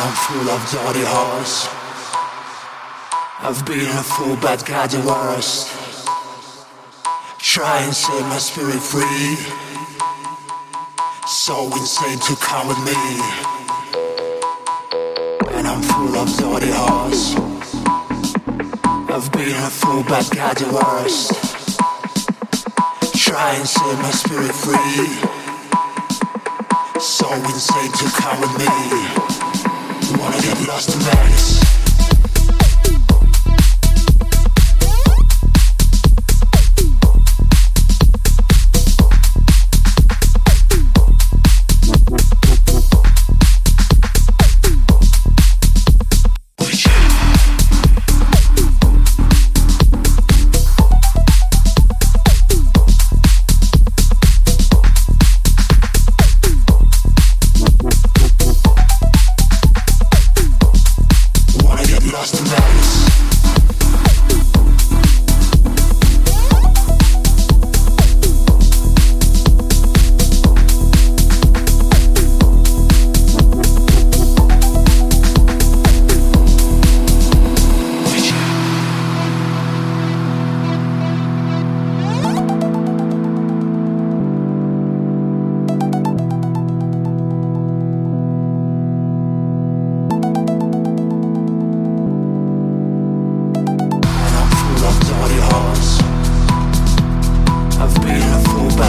I'm full of dirty hearts. I've been a fool but got the worst. Try and set my spirit free. So insane to come with me. And I'm full of dirty hearts. I've been a fool but got the worst. Try and set my spirit free. So insane to come with me. Wanna get lost in Vegas.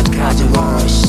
got the worst